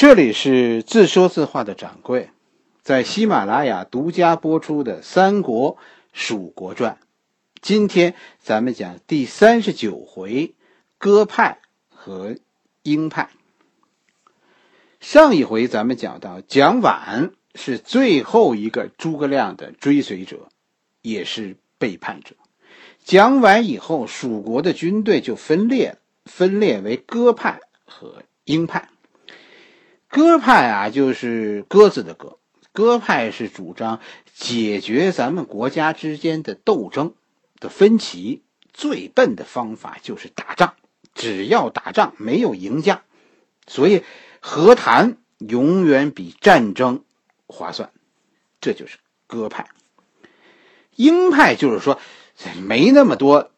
这里是自说自话的掌柜，在喜马拉雅独家播出的《三国蜀国传》，今天咱们讲第三十九回，鸽派和鹰派。上一回咱们讲到，蒋琬是最后一个诸葛亮的追随者，也是背叛者。讲完以后，蜀国的军队就分裂了，分裂为鸽派和鹰派。鸽派啊，就是鸽子的鸽。鸽派是主张解决咱们国家之间的斗争的分歧，最笨的方法就是打仗。只要打仗，没有赢家，所以和谈永远比战争划算。这就是鸽派。鹰派就是说，没那么多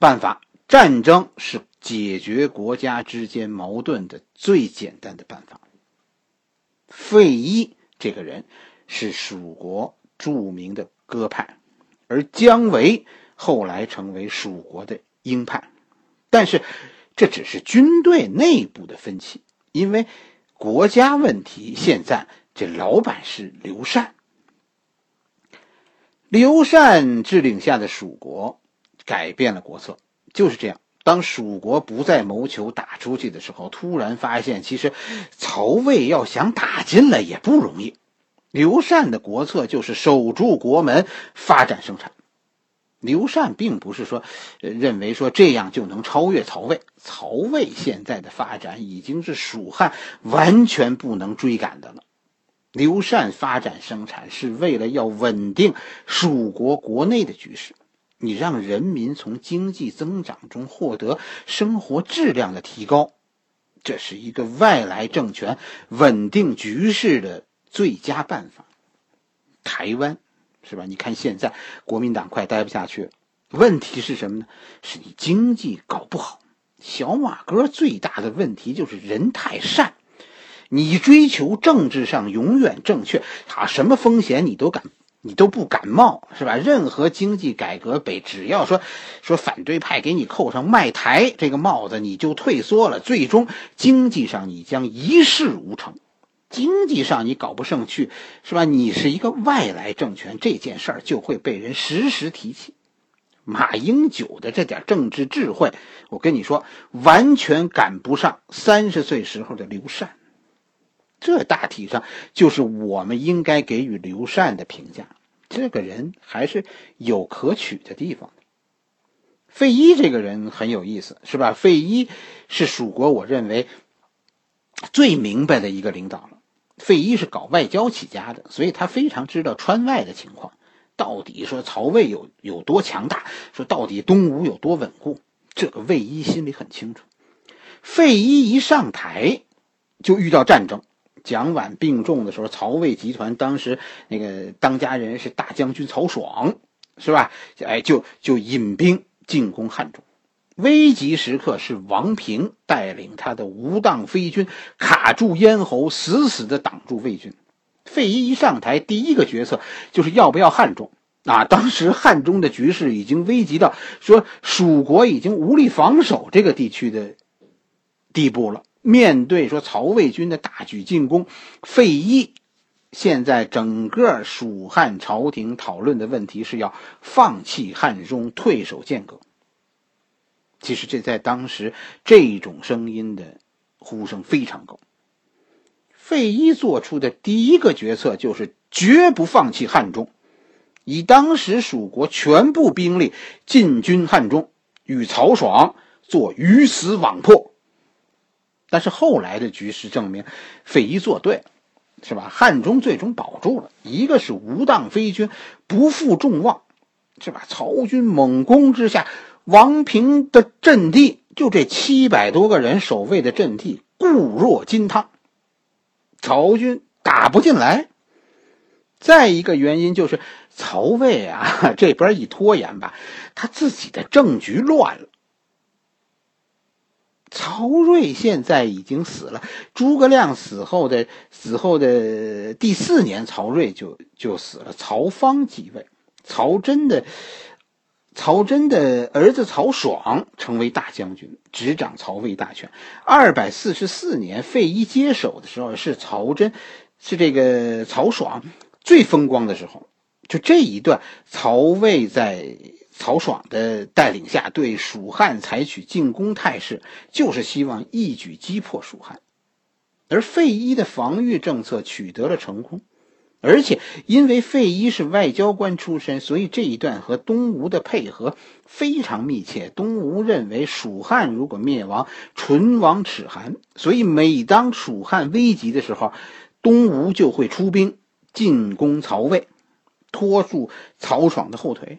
办法，战争是解决国家之间矛盾的最简单的办法。费祎这个人是蜀国著名的鸽派，而姜维后来成为蜀国的鹰派。但是这只是军队内部的分歧，因为国家问题，现在这老板是刘禅。刘禅治领下的蜀国改变了国策，就是这样。当蜀国不再谋求打出去的时候，突然发现，其实曹魏要想打进来也不容易。刘禅的国策就是守住国门，发展生产。刘禅并不是说认为说这样就能超越曹魏，曹魏现在的发展已经是蜀汉完全不能追赶的了。刘禅发展生产是为了要稳定蜀国国内的局势。你让人民从经济增长中获得生活质量的提高，这是一个外来政权稳定局势的最佳办法。台湾，是吧？你看现在国民党快待不下去了。问题是什么呢？是你经济搞不好。小马哥最大的问题就是人太善，你追求政治上永远正确，他什么风险你都敢。你都不感冒是吧？任何经济改革，北只要说说反对派给你扣上卖台这个帽子，你就退缩了。最终经济上你将一事无成，经济上你搞不上去是吧？你是一个外来政权，这件事儿就会被人时时提起。马英九的这点政治智慧，我跟你说，完全赶不上三十岁时候的刘禅。这大体上就是我们应该给予刘禅的评价。这个人还是有可取的地方的。费祎这个人很有意思，是吧？费祎是蜀国我认为最明白的一个领导了。费祎是搞外交起家的，所以他非常知道川外的情况。到底说曹魏有有多强大，说到底东吴有多稳固，这个魏祎心里很清楚。费祎一上台就遇到战争。蒋琬病重的时候，曹魏集团当时那个当家人是大将军曹爽，是吧？哎，就就引兵进攻汉中。危急时刻是王平带领他的无当飞军卡住咽喉，死死的挡住魏军。费祎一上台，第一个决策就是要不要汉中啊？当时汉中的局势已经危急到说蜀国已经无力防守这个地区的地步了。面对说曹魏军的大举进攻，费祎现在整个蜀汉朝廷讨论的问题是要放弃汉中，退守剑阁。其实这在当时这种声音的呼声非常高。费祎做出的第一个决策就是绝不放弃汉中，以当时蜀国全部兵力进军汉中，与曹爽做鱼死网破。但是后来的局势证明，费祎做对，是吧？汉中最终保住了。一个是无当飞军不负众望，是吧？曹军猛攻之下，王平的阵地就这七百多个人守卫的阵地固若金汤，曹军打不进来。再一个原因就是曹魏啊 这边一拖延吧，他自己的政局乱了。曹睿现在已经死了，诸葛亮死后的死后的第四年，曹睿就就死了。曹芳继位，曹真的曹真的儿子曹爽成为大将军，执掌曹魏大权。二百四十四年，费祎接手的时候，是曹真，是这个曹爽最风光的时候。就这一段，曹魏在曹爽的带领下对蜀汉采取进攻态势，就是希望一举击破蜀汉。而费祎的防御政策取得了成功。而且，因为费祎是外交官出身，所以这一段和东吴的配合非常密切。东吴认为，蜀汉如果灭亡，唇亡齿寒，所以每当蜀汉危急的时候，东吴就会出兵进攻曹魏，拖住曹爽的后腿。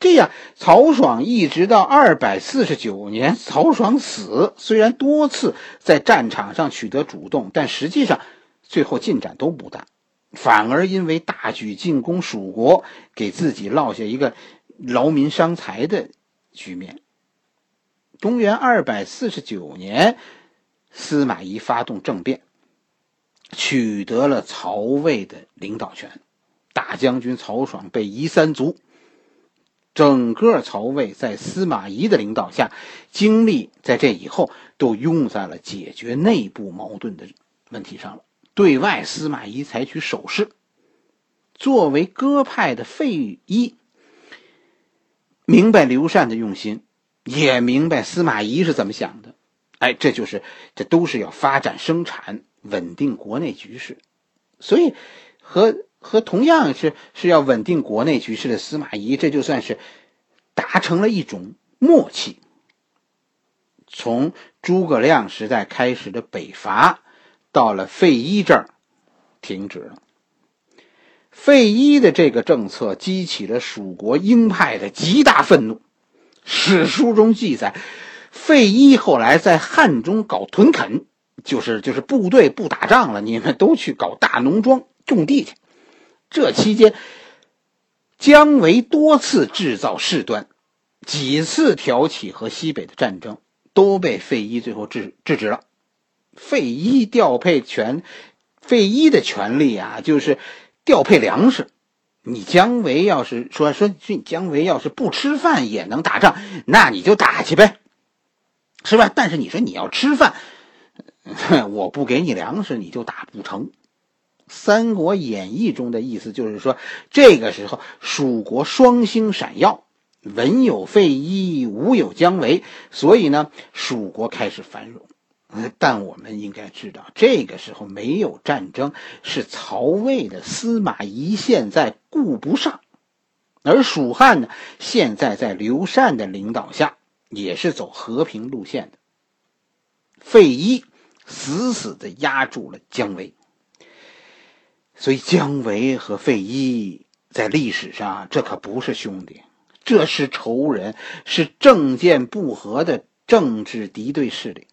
这样，曹爽一直到二百四十九年，曹爽死，虽然多次在战场上取得主动，但实际上最后进展都不大。反而因为大举进攻蜀国，给自己落下一个劳民伤财的局面。公元二百四十九年，司马懿发动政变，取得了曹魏的领导权，大将军曹爽被夷三族。整个曹魏在司马懿的领导下，精力在这以后都用在了解决内部矛盾的问题上了。对外，司马懿采取守势。作为鸽派的费祎，明白刘禅的用心，也明白司马懿是怎么想的。哎，这就是这都是要发展生产、稳定国内局势。所以，和和同样是是要稳定国内局势的司马懿，这就算是达成了一种默契。从诸葛亮时代开始的北伐。到了费祎这儿，停止了。费祎的这个政策激起了蜀国鹰派的极大愤怒。史书中记载，费祎后来在汉中搞屯垦，就是就是部队不打仗了，你们都去搞大农庄种地去。这期间，姜维多次制造事端，几次挑起和西北的战争，都被费祎最后制制止了。费祎调配权，费祎的权利啊，就是调配粮食。你姜维要是说说，你姜维要是不吃饭也能打仗，那你就打去呗，是吧？但是你说你要吃饭，我不给你粮食，你就打不成。《三国演义》中的意思就是说，这个时候蜀国双星闪耀，文有费祎，武有姜维，所以呢，蜀国开始繁荣。但我们应该知道，这个时候没有战争，是曹魏的司马懿现在顾不上，而蜀汉呢，现在在刘禅的领导下，也是走和平路线的。费祎死死的压住了姜维，所以姜维和费祎在历史上这可不是兄弟，这是仇人，是政见不合的政治敌对势力。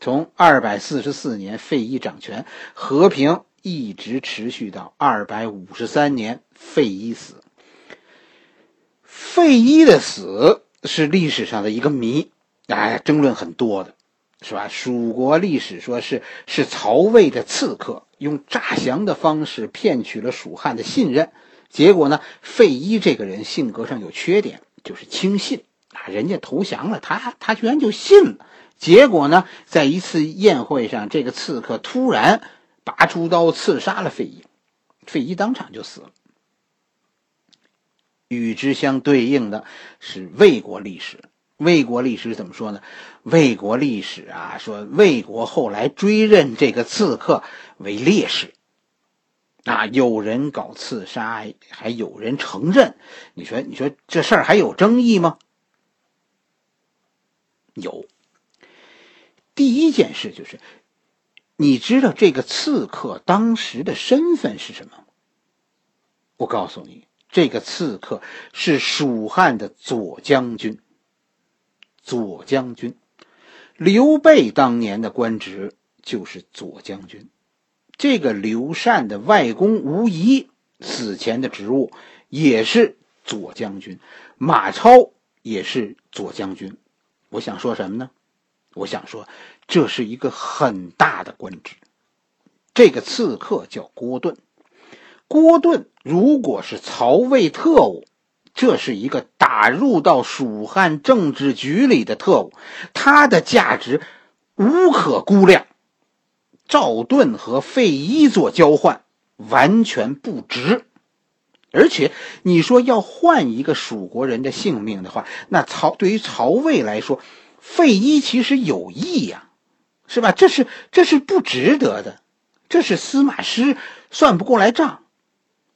从二百四十四年费祎掌权，和平一直持续到二百五十三年费祎死。费祎的死是历史上的一个谜，哎，争论很多的，是吧？蜀国历史说是是曹魏的刺客用诈降的方式骗取了蜀汉的信任，结果呢，费祎这个人性格上有缺点，就是轻信啊，人家投降了，他他居然就信了。结果呢，在一次宴会上，这个刺客突然拔出刀刺杀了费祎，费祎当场就死了。与之相对应的是魏国历史，魏国历史怎么说呢？魏国历史啊，说魏国后来追认这个刺客为烈士，啊，有人搞刺杀，还有人承认。你说，你说这事儿还有争议吗？有。第一件事就是，你知道这个刺客当时的身份是什么？我告诉你，这个刺客是蜀汉的左将军。左将军，刘备当年的官职就是左将军。这个刘禅的外公吴仪死前的职务也是左将军，马超也是左将军。我想说什么呢？我想说，这是一个很大的官职。这个刺客叫郭盾。郭盾如果是曹魏特务，这是一个打入到蜀汉政治局里的特务，他的价值无可估量。赵盾和费祎做交换，完全不值。而且你说要换一个蜀国人的性命的话，那曹对于曹魏来说，费祎其实有益呀，是吧？这是这是不值得的，这是司马师算不过来账。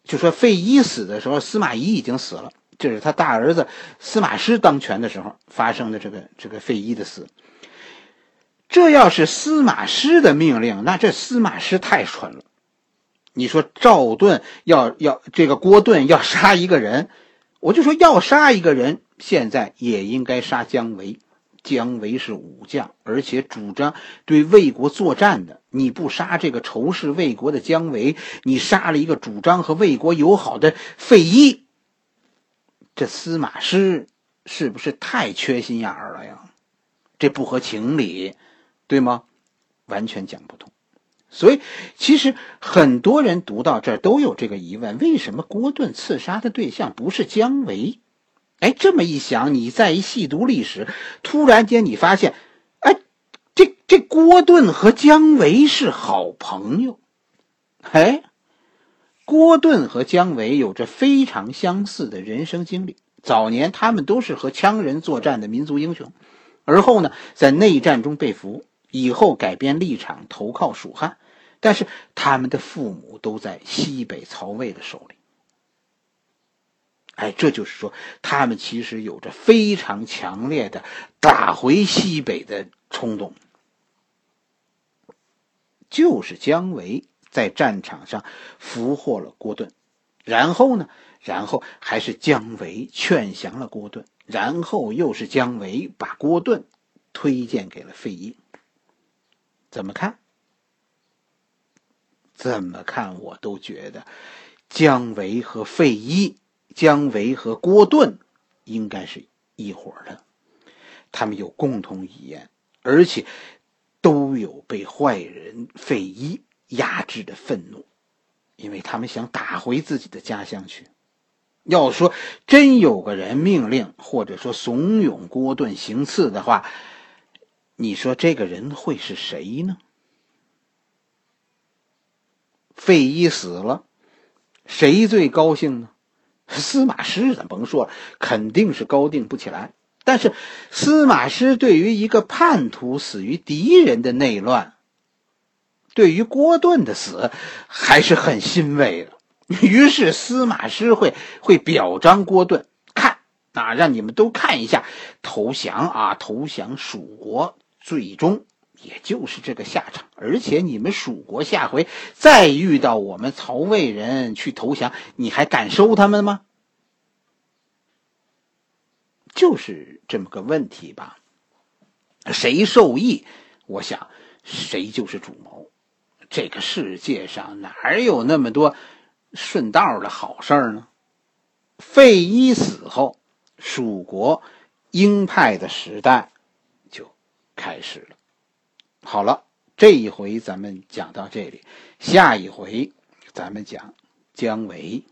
就说费祎死的时候，司马懿已经死了，这是他大儿子司马师当权的时候发生的这个这个费祎的死。这要是司马师的命令，那这司马师太蠢了。你说赵盾要要这个郭盾要杀一个人，我就说要杀一个人，现在也应该杀姜维。姜维是武将，而且主张对魏国作战的。你不杀这个仇视魏国的姜维，你杀了一个主张和魏国友好的费祎，这司马师是不是太缺心眼儿了呀？这不合情理，对吗？完全讲不通。所以，其实很多人读到这儿都有这个疑问：为什么郭盾刺杀的对象不是姜维？哎，这么一想，你再一细读历史，突然间你发现。哎这这郭盾和姜维是好朋友，哎，郭盾和姜维有着非常相似的人生经历。早年他们都是和羌人作战的民族英雄，而后呢，在内战中被俘，以后改变立场投靠蜀汉，但是他们的父母都在西北曹魏的手里。哎，这就是说，他们其实有着非常强烈的打回西北的冲动。就是姜维在战场上俘获了郭盾，然后呢，然后还是姜维劝降了郭盾，然后又是姜维把郭盾推荐给了费祎。怎么看？怎么看？我都觉得姜维和费祎，姜维和郭盾应该是一伙的，他们有共同语言，而且。都有被坏人费祎压制的愤怒，因为他们想打回自己的家乡去。要说真有个人命令或者说怂恿郭盾行刺的话，你说这个人会是谁呢？费祎死了，谁最高兴呢？司马师咱甭说了，肯定是高兴不起来。但是，司马师对于一个叛徒死于敌人的内乱，对于郭盾的死还是很欣慰的。于是，司马师会会表彰郭盾，看啊，让你们都看一下，投降啊，投降蜀国，最终也就是这个下场。而且，你们蜀国下回再遇到我们曹魏人去投降，你还敢收他们吗？就是这么个问题吧，谁受益，我想谁就是主谋。这个世界上哪有那么多顺道的好事儿呢？费祎死后，蜀国鹰派的时代就开始了。好了，这一回咱们讲到这里，下一回咱们讲姜维。